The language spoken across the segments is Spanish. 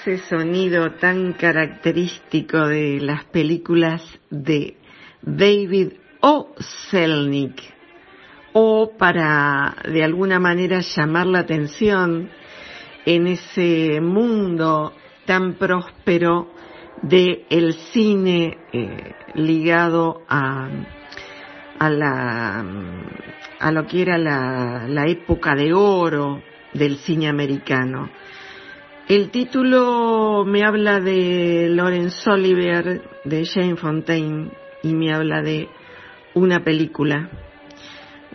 Ese sonido tan característico de las películas de David O. Selnick. O para de alguna manera llamar la atención en ese mundo tan próspero del el cine eh, ligado a, a, la, a lo que era la época de oro del cine americano. El título me habla de Laurence Olivier, de Jane Fontaine, y me habla de una película,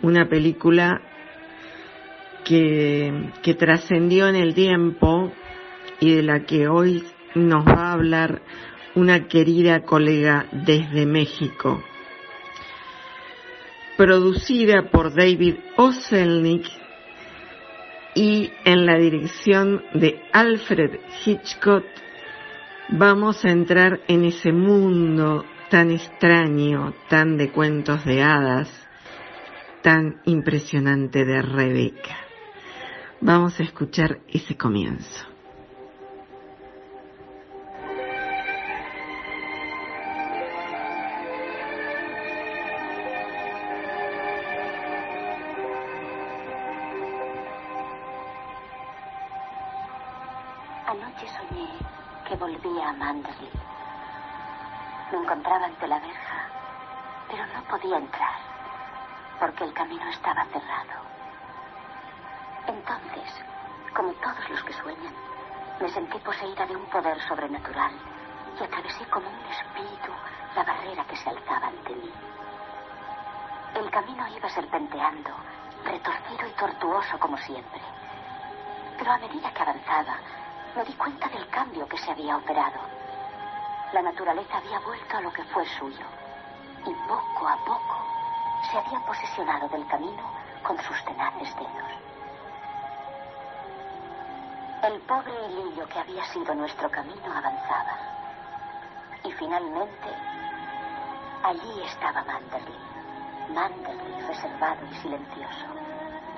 una película que, trascendió en el tiempo y de la que hoy nos va a hablar una querida colega desde México. Producida por David Oselnik y en la dirección de Alfred Hitchcock vamos a entrar en ese mundo tan extraño, tan de cuentos de hadas, tan impresionante de Rebeca. Vamos a escuchar ese comienzo. Volvía a Manderley. Me encontraba ante la verja, pero no podía entrar, porque el camino estaba cerrado. Entonces, como todos los que sueñan, me sentí poseída de un poder sobrenatural y atravesé como un espíritu la barrera que se alzaba ante mí. El camino iba serpenteando, retorcido y tortuoso como siempre. Pero a medida que avanzaba, me di cuenta del cambio que se había operado. La naturaleza había vuelto a lo que fue suyo y poco a poco se había posesionado del camino con sus tenaces dedos. El pobre hilillo que había sido nuestro camino avanzaba. Y finalmente, allí estaba Manderley. Manderley reservado y silencioso.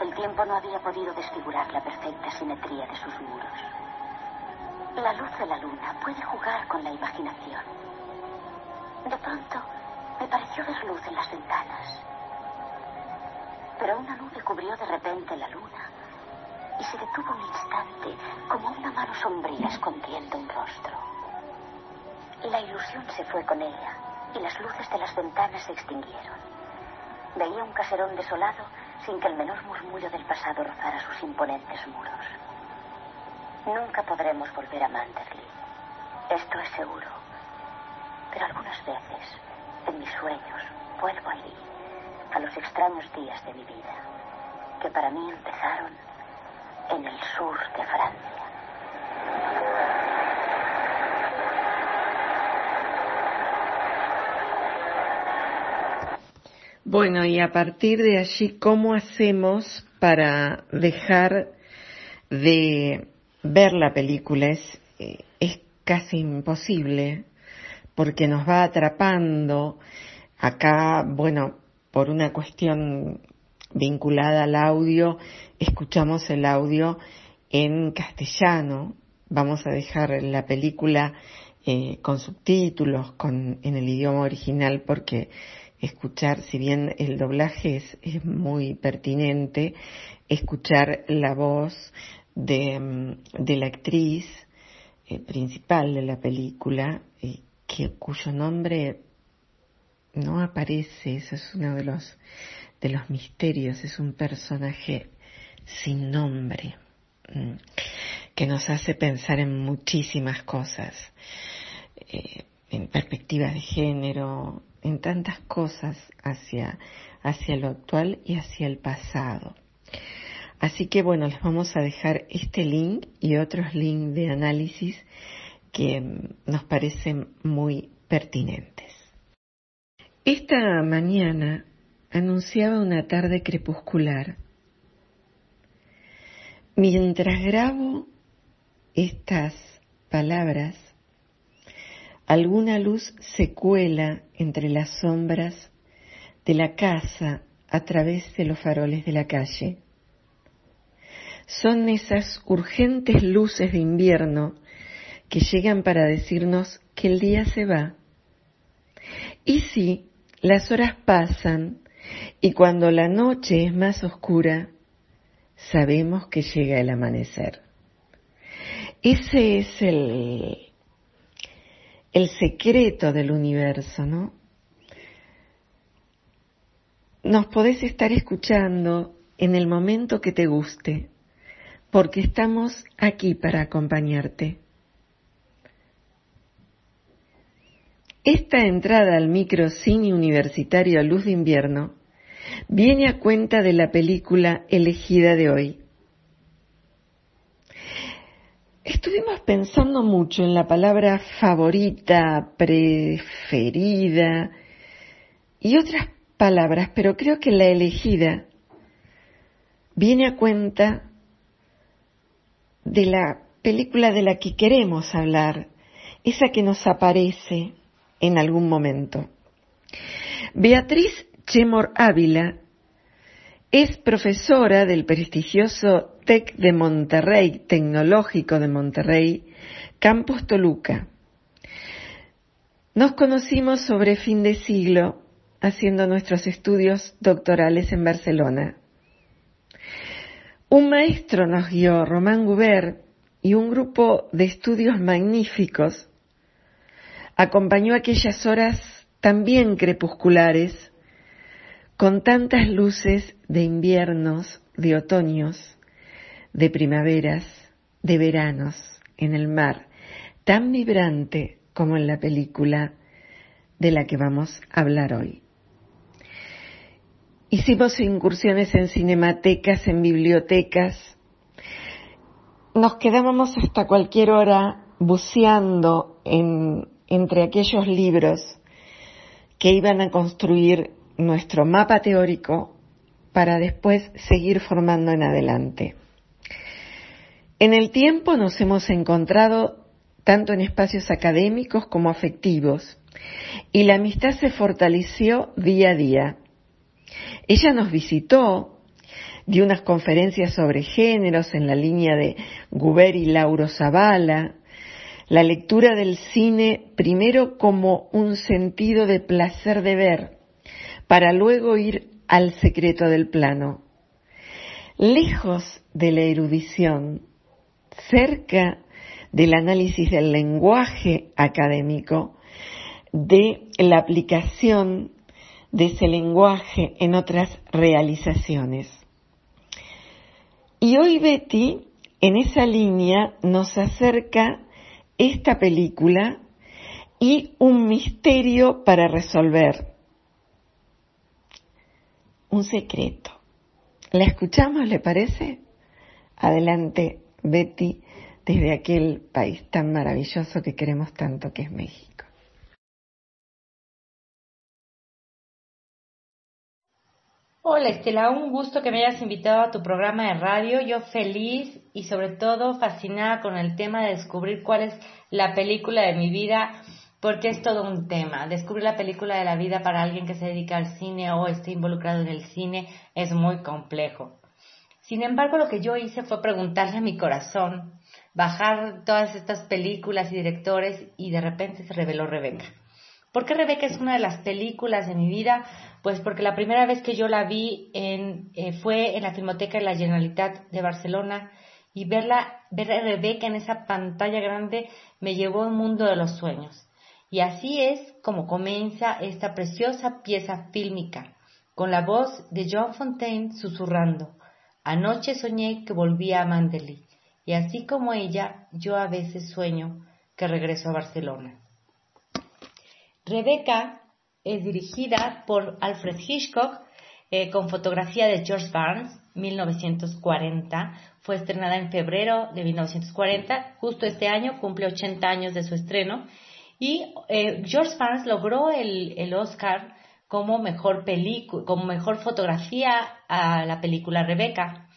El tiempo no había podido desfigurar la perfecta simetría de sus muros. La luz de la luna puede jugar con la imaginación. De pronto me pareció ver luz en las ventanas. Pero una nube cubrió de repente la luna y se detuvo un instante como una mano sombría escondiendo un rostro. La ilusión se fue con ella y las luces de las ventanas se extinguieron. Veía un caserón desolado sin que el menor murmullo del pasado rozara sus imponentes muros. Nunca podremos volver a Manderley. Esto es seguro. Pero algunas veces, en mis sueños, vuelvo allí, a los extraños días de mi vida, que para mí empezaron en el sur de Francia. Bueno, y a partir de allí, ¿cómo hacemos para dejar de ver la película? Es, eh, es casi imposible porque nos va atrapando. Acá, bueno, por una cuestión vinculada al audio, escuchamos el audio en castellano. Vamos a dejar la película eh, con subtítulos, con, en el idioma original, porque escuchar, si bien el doblaje es, es muy pertinente, escuchar la voz de, de la actriz eh, principal de la película, eh, que, cuyo nombre no aparece, eso es uno de los, de los misterios, es un personaje sin nombre, mm, que nos hace pensar en muchísimas cosas, eh, en perspectivas de género, en tantas cosas hacia, hacia lo actual y hacia el pasado. Así que bueno, les vamos a dejar este link y otros links de análisis que mm, nos parecen muy pertinentes. Esta mañana anunciaba una tarde crepuscular. Mientras grabo estas palabras, alguna luz se cuela entre las sombras de la casa a través de los faroles de la calle. Son esas urgentes luces de invierno que llegan para decirnos que el día se va. Y sí, las horas pasan y cuando la noche es más oscura, sabemos que llega el amanecer. Ese es el, el secreto del universo, ¿no? Nos podés estar escuchando en el momento que te guste, porque estamos aquí para acompañarte. Esta entrada al microcine universitario a luz de invierno viene a cuenta de la película elegida de hoy. Estuvimos pensando mucho en la palabra favorita, preferida y otras palabras, pero creo que la elegida viene a cuenta de la película de la que queremos hablar, esa que nos aparece en algún momento. Beatriz Chemor Ávila es profesora del prestigioso TEC de Monterrey, Tecnológico de Monterrey, Campus Toluca. Nos conocimos sobre fin de siglo haciendo nuestros estudios doctorales en Barcelona. Un maestro nos guió, Román Guber, y un grupo de estudios magníficos acompañó aquellas horas también crepusculares, con tantas luces de inviernos, de otoños, de primaveras, de veranos en el mar, tan vibrante como en la película de la que vamos a hablar hoy. Hicimos incursiones en cinematecas, en bibliotecas. Nos quedábamos hasta cualquier hora buceando en entre aquellos libros que iban a construir nuestro mapa teórico para después seguir formando en adelante. En el tiempo nos hemos encontrado tanto en espacios académicos como afectivos y la amistad se fortaleció día a día. Ella nos visitó, dio unas conferencias sobre géneros en la línea de Guber y Lauro Zavala, la lectura del cine primero como un sentido de placer de ver, para luego ir al secreto del plano. Lejos de la erudición, cerca del análisis del lenguaje académico, de la aplicación de ese lenguaje en otras realizaciones. Y hoy Betty, en esa línea, nos acerca esta película y un misterio para resolver. Un secreto. ¿La escuchamos, le parece? Adelante, Betty, desde aquel país tan maravilloso que queremos tanto que es México. Hola Estela, un gusto que me hayas invitado a tu programa de radio. Yo feliz y sobre todo fascinada con el tema de descubrir cuál es la película de mi vida, porque es todo un tema. Descubrir la película de la vida para alguien que se dedica al cine o esté involucrado en el cine es muy complejo. Sin embargo, lo que yo hice fue preguntarle a mi corazón, bajar todas estas películas y directores y de repente se reveló Rebeca. ¿Por qué Rebeca es una de las películas de mi vida? Pues porque la primera vez que yo la vi en, eh, fue en la Filmoteca de la Generalitat de Barcelona y verla, ver a Rebeca en esa pantalla grande me llevó a un mundo de los sueños. Y así es como comienza esta preciosa pieza fílmica, con la voz de John Fontaine susurrando. Anoche soñé que volvía a Manderley, y así como ella, yo a veces sueño que regreso a Barcelona. Rebecca es dirigida por Alfred Hitchcock eh, con fotografía de George Barnes, 1940. Fue estrenada en febrero de 1940. Justo este año cumple 80 años de su estreno. Y eh, George Barnes logró el, el Oscar como mejor, como mejor fotografía a la película Rebecca.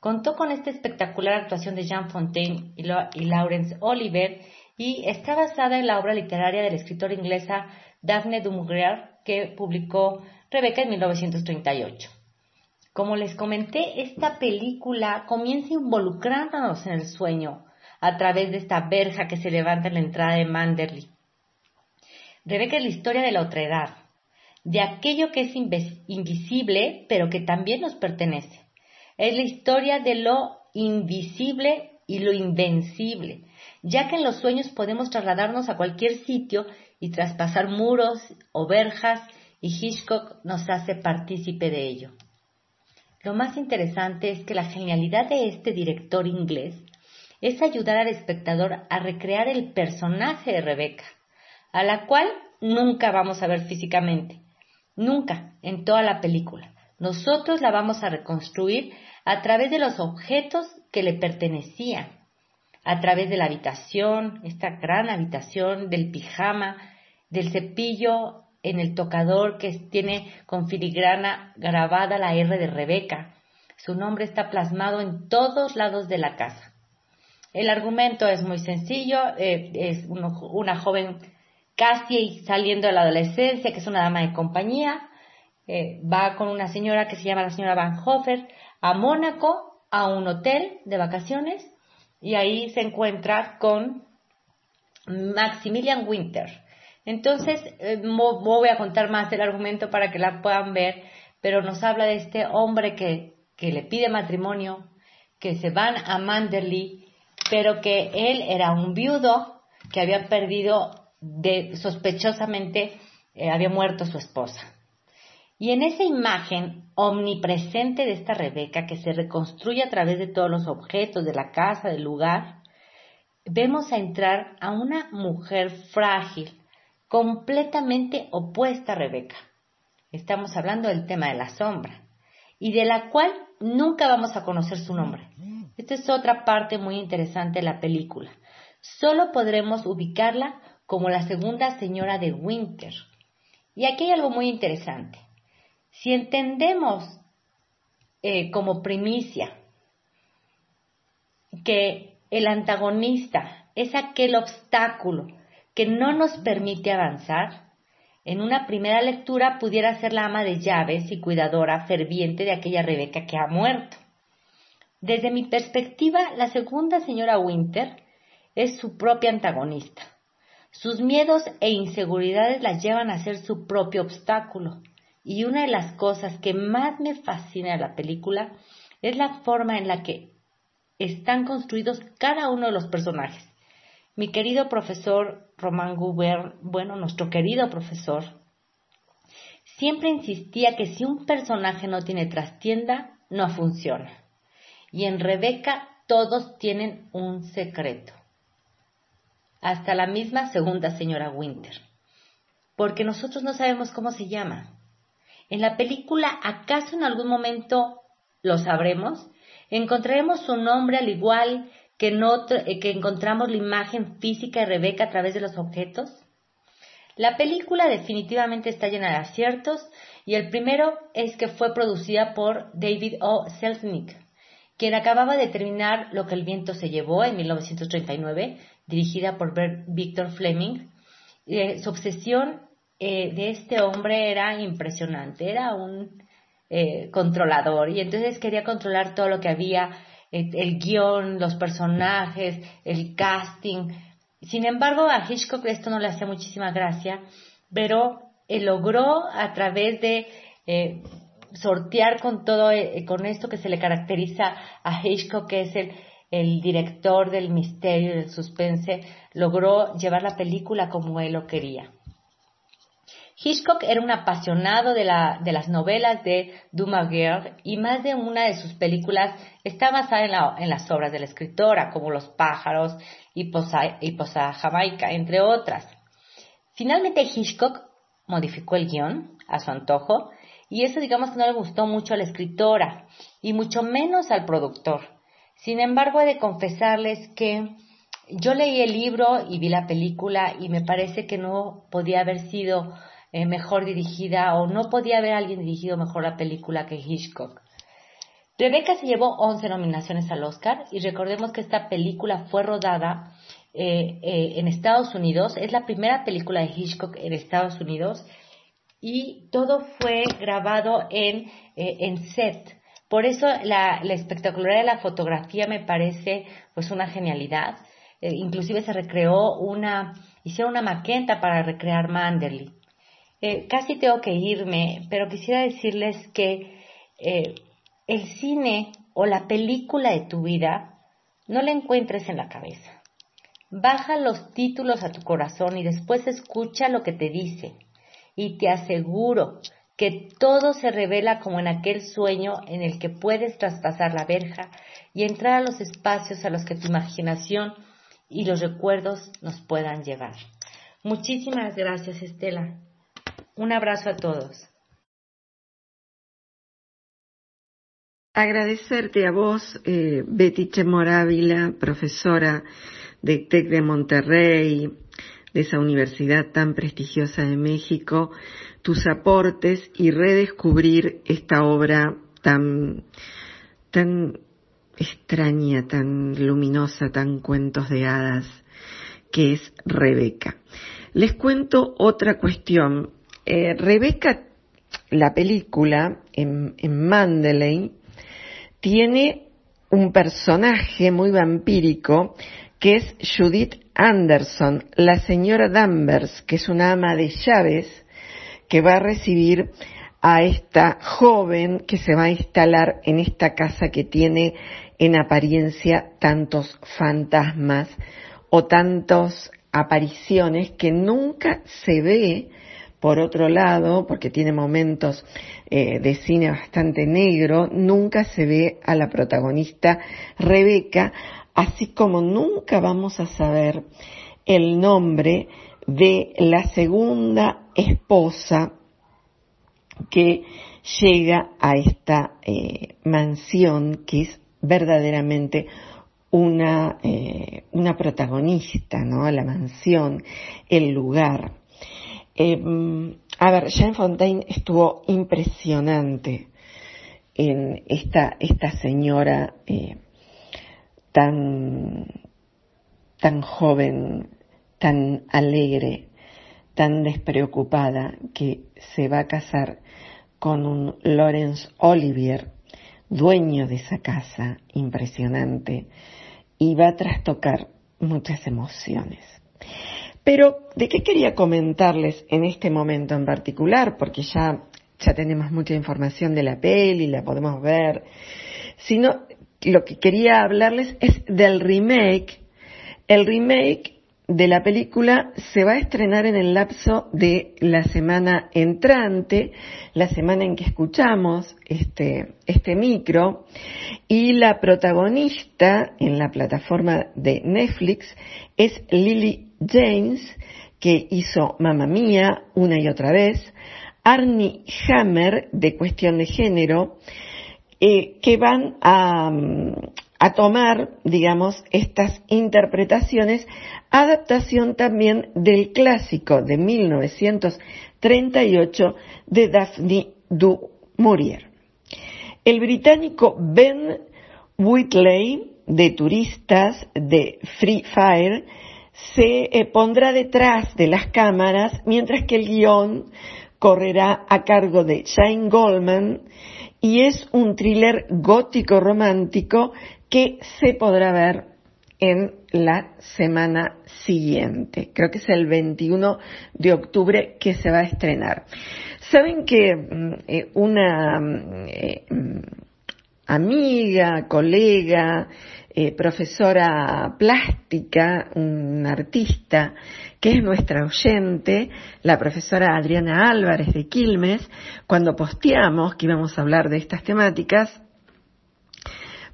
Contó con esta espectacular actuación de Jean Fontaine y, y Laurence Oliver y está basada en la obra literaria de la escritora inglesa Daphne du Maurier que publicó Rebecca en 1938. Como les comenté, esta película comienza involucrándonos en el sueño a través de esta verja que se levanta en la entrada de Manderley. Rebecca es la historia de la otra edad, de aquello que es invisible, pero que también nos pertenece. Es la historia de lo invisible y lo invencible, ya que en los sueños podemos trasladarnos a cualquier sitio y traspasar muros o verjas y Hitchcock nos hace partícipe de ello. Lo más interesante es que la genialidad de este director inglés es ayudar al espectador a recrear el personaje de Rebeca, a la cual nunca vamos a ver físicamente, nunca en toda la película. Nosotros la vamos a reconstruir a través de los objetos que le pertenecían, a través de la habitación, esta gran habitación, del pijama, del cepillo en el tocador que tiene con filigrana grabada la R de Rebeca. Su nombre está plasmado en todos lados de la casa. El argumento es muy sencillo, eh, es una joven casi saliendo de la adolescencia, que es una dama de compañía, eh, va con una señora que se llama la señora Van Hofer a Mónaco, a un hotel de vacaciones, y ahí se encuentra con Maximilian Winter, entonces, eh, voy a contar más del argumento para que la puedan ver, pero nos habla de este hombre que, que le pide matrimonio, que se van a Manderley, pero que él era un viudo que había perdido de, sospechosamente, eh, había muerto su esposa. Y en esa imagen omnipresente de esta Rebeca que se reconstruye a través de todos los objetos de la casa, del lugar, vemos a entrar a una mujer frágil, completamente opuesta a Rebeca. Estamos hablando del tema de la sombra y de la cual nunca vamos a conocer su nombre. Esta es otra parte muy interesante de la película. Solo podremos ubicarla como la segunda señora de Winter. Y aquí hay algo muy interesante. Si entendemos eh, como primicia que el antagonista es aquel obstáculo que no nos permite avanzar, en una primera lectura pudiera ser la ama de llaves y cuidadora ferviente de aquella Rebeca que ha muerto. Desde mi perspectiva, la segunda señora Winter es su propia antagonista. Sus miedos e inseguridades la llevan a ser su propio obstáculo. Y una de las cosas que más me fascina de la película es la forma en la que están construidos cada uno de los personajes. Mi querido profesor Román Guber, bueno, nuestro querido profesor, siempre insistía que si un personaje no tiene trastienda, no funciona. Y en Rebeca todos tienen un secreto. Hasta la misma segunda señora Winter. Porque nosotros no sabemos cómo se llama. En la película, ¿acaso en algún momento lo sabremos? ¿Encontraremos su nombre al igual que, eh, que encontramos la imagen física de Rebeca a través de los objetos? La película definitivamente está llena de aciertos y el primero es que fue producida por David O. Selznick, quien acababa de terminar Lo que el viento se llevó en 1939, dirigida por Victor Fleming. Eh, su obsesión eh, de este hombre era impresionante, era un controlador y entonces quería controlar todo lo que había el, guion, los personajes, el casting. Sin embargo, a Hitchcock esto no le hacía muchísima gracia, pero él logró a través de eh, sortear con todo, eh, con esto que se le caracteriza a Hitchcock, que es el, el director del misterio y del suspense logró llevar la película como él lo quería. Hitchcock era un apasionado de, las novelas de Dumas y más de una de sus películas está basada en, las obras de la escritora, como Los pájaros y Posa, Jamaica, entre otras. Finalmente Hitchcock modificó el guion a su antojo y eso digamos que no le gustó mucho a la escritora y mucho menos al productor. Sin embargo, he de confesarles que yo leí el libro y vi la película y me parece que no podía haber sido eh, mejor dirigida o no podía haber alguien dirigido mejor la película que Hitchcock. Rebecca se llevó 11 nominaciones al Oscar y recordemos que esta película fue rodada eh, eh, en Estados Unidos, es la primera película de Hitchcock en Estados Unidos y todo fue grabado en, en set. Por eso la, la, espectacularidad de la fotografía me parece pues una genialidad. inclusive se recreó una, hicieron una maqueta para recrear Manderley. Eh, casi tengo que irme, pero quisiera decirles que eh, el cine o la película de tu vida no la encuentres en la cabeza. Baja los títulos a tu corazón y después escucha lo que te dice. Y te aseguro que todo se revela como en aquel sueño en el que puedes traspasar la verja y entrar a los espacios a los que tu imaginación y los recuerdos nos puedan llevar. Muchísimas gracias, Estela. Un abrazo a todos. Agradecerte a vos, eh, Betty Chemorávila, profesora de TEC de Monterrey, de esa universidad tan prestigiosa de México, tus aportes y redescubrir esta obra tan, tan extraña, tan luminosa, tan cuentos de hadas, que es Rebeca. Les cuento otra cuestión eh, Rebeca, la película, en, en tiene un personaje muy vampírico que es Judith Anderson, la señora Danvers, que es una ama de llaves que va a recibir a esta joven que se va a instalar en esta casa que tiene en apariencia tantos fantasmas o tantas apariciones que nunca se ve por otro lado, porque tiene momentos eh, de cine bastante negro, nunca se ve a la protagonista Rebeca, así como nunca vamos a saber el nombre de la segunda esposa que llega a esta eh, mansión que es verdaderamente una, eh, una protagonista, ¿no? La mansión, el lugar. Eh, a ver, Jean Fontaine estuvo impresionante en esta, señora eh, tan, tan joven, tan alegre, tan despreocupada, que se va a casar con un Laurence Olivier, dueño de esa casa, impresionante, y va a trastocar muchas emociones. Pero, ¿de qué quería comentarles en este momento en particular? Porque ya, ya tenemos mucha información de la peli, la podemos ver. Sino, lo que quería hablarles es del remake. El remake de la película se va a estrenar en el lapso de la semana entrante, la semana en que escuchamos este, este micro, y la protagonista en la plataforma de Netflix es Lily James, que hizo Mamma Mía una y otra vez, Arnie Hammer, de Cuestión de Género, eh, que van a, a tomar, digamos, estas interpretaciones, adaptación también del clásico de 1938 de Daphne du Maurier. El británico Ben Whitley, de Turistas de Free Fire, se eh, pondrá detrás de las cámaras, mientras que el guion correrá a cargo de Shane Goldman y es un thriller gótico romántico que se podrá ver en la semana siguiente. Creo que es el 21 de octubre que se va a estrenar. Saben que mm, eh, una mm, eh, mm, amiga, colega, eh, profesora plástica, un artista, que es nuestra oyente, la profesora Adriana Álvarez de Quilmes, cuando posteamos que íbamos a hablar de estas temáticas,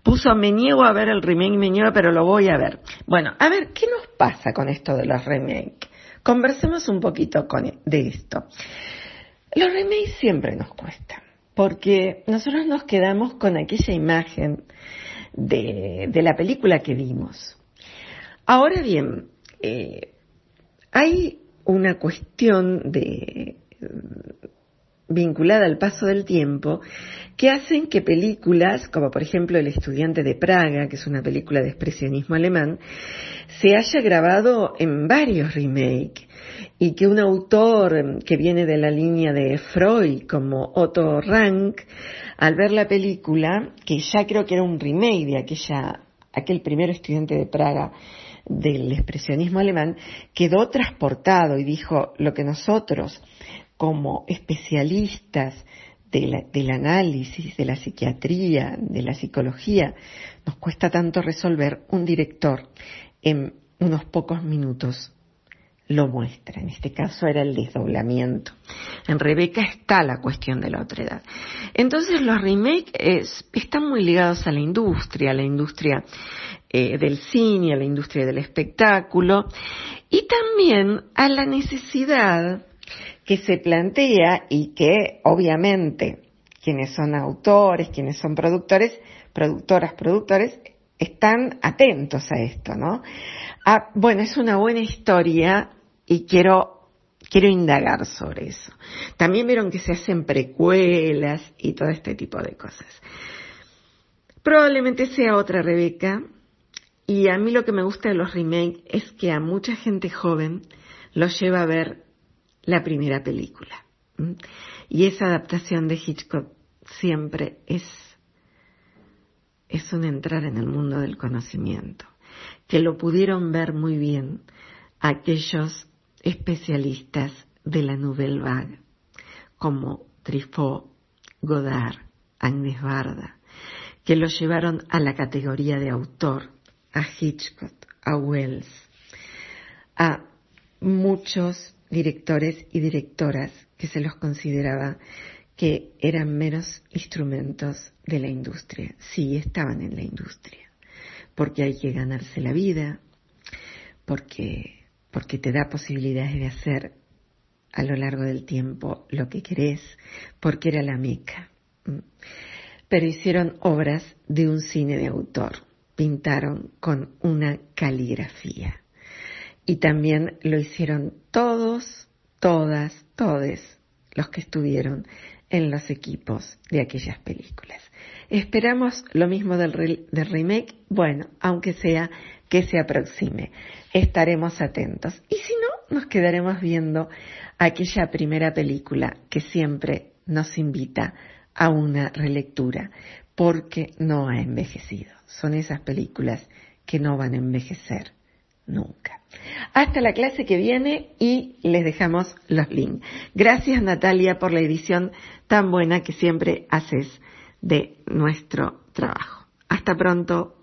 puso me niego a ver el remake, me niego, pero lo voy a ver. Bueno, a ver, ¿qué nos pasa con esto de los remakes? Conversemos un poquito de esto. Los remakes siempre nos cuestan, porque nosotros nos quedamos con aquella imagen de, de la película que vimos. Ahora bien, eh, hay una cuestión de, vinculada al paso del tiempo que hacen que películas, como por ejemplo El estudiante de Praga, que es una película de expresionismo alemán, se haya grabado en varios remakes y que un autor que viene de la línea de Freud como Otto Rank al ver la película, que ya creo que era un remake de aquella, aquel primer estudiante de Praga del expresionismo alemán, quedó transportado y dijo lo que nosotros, como especialistas del análisis, de la psiquiatría, de la psicología, nos cuesta tanto resolver, un director en unos pocos minutos lo muestra. En este caso era el desdoblamiento. En Rebeca está la cuestión de la otra edad. Entonces los remakes están muy ligados a la industria, a la industria eh, del cine, a la industria del espectáculo y también a la necesidad que se plantea y que obviamente quienes son autores, quienes son productores, productoras, productores, están atentos a esto, ¿no? Ah, bueno, es una buena historia y quiero, quiero indagar sobre eso. También vieron que se hacen precuelas y todo este tipo de cosas. Probablemente sea otra Rebeca y a mí lo que me gusta de los remakes es que a mucha gente joven los lleva a ver la primera película. Y esa adaptación de Hitchcock siempre es, es un entrar en el mundo del conocimiento, que lo pudieron ver muy bien aquellos especialistas de la Nouvelle Vague, como Truffaut, Godard, Agnes Barda, que lo llevaron a la categoría de autor, a Hitchcock, a Wells, a muchos directores y directoras que se los consideraba que eran meros instrumentos de la industria. Sí, estaban en la industria, porque hay que ganarse la vida, porque porque te da posibilidades de hacer a lo largo del tiempo lo que querés, porque era la meca. Pero hicieron obras de un cine de autor, pintaron con una caligrafía. Y también lo hicieron todos, todas, todes los que estuvieron en los equipos de aquellas películas. Esperamos lo mismo del, del remake, bueno, aunque sea que se aproxime. Estaremos atentos. Y si no, nos quedaremos viendo aquella primera película que siempre nos invita a una relectura, porque no ha envejecido. Son esas películas que no van a envejecer nunca. Hasta la clase que viene y les dejamos los links. Gracias Natalia por la edición tan buena que siempre haces de nuestro trabajo. Hasta pronto.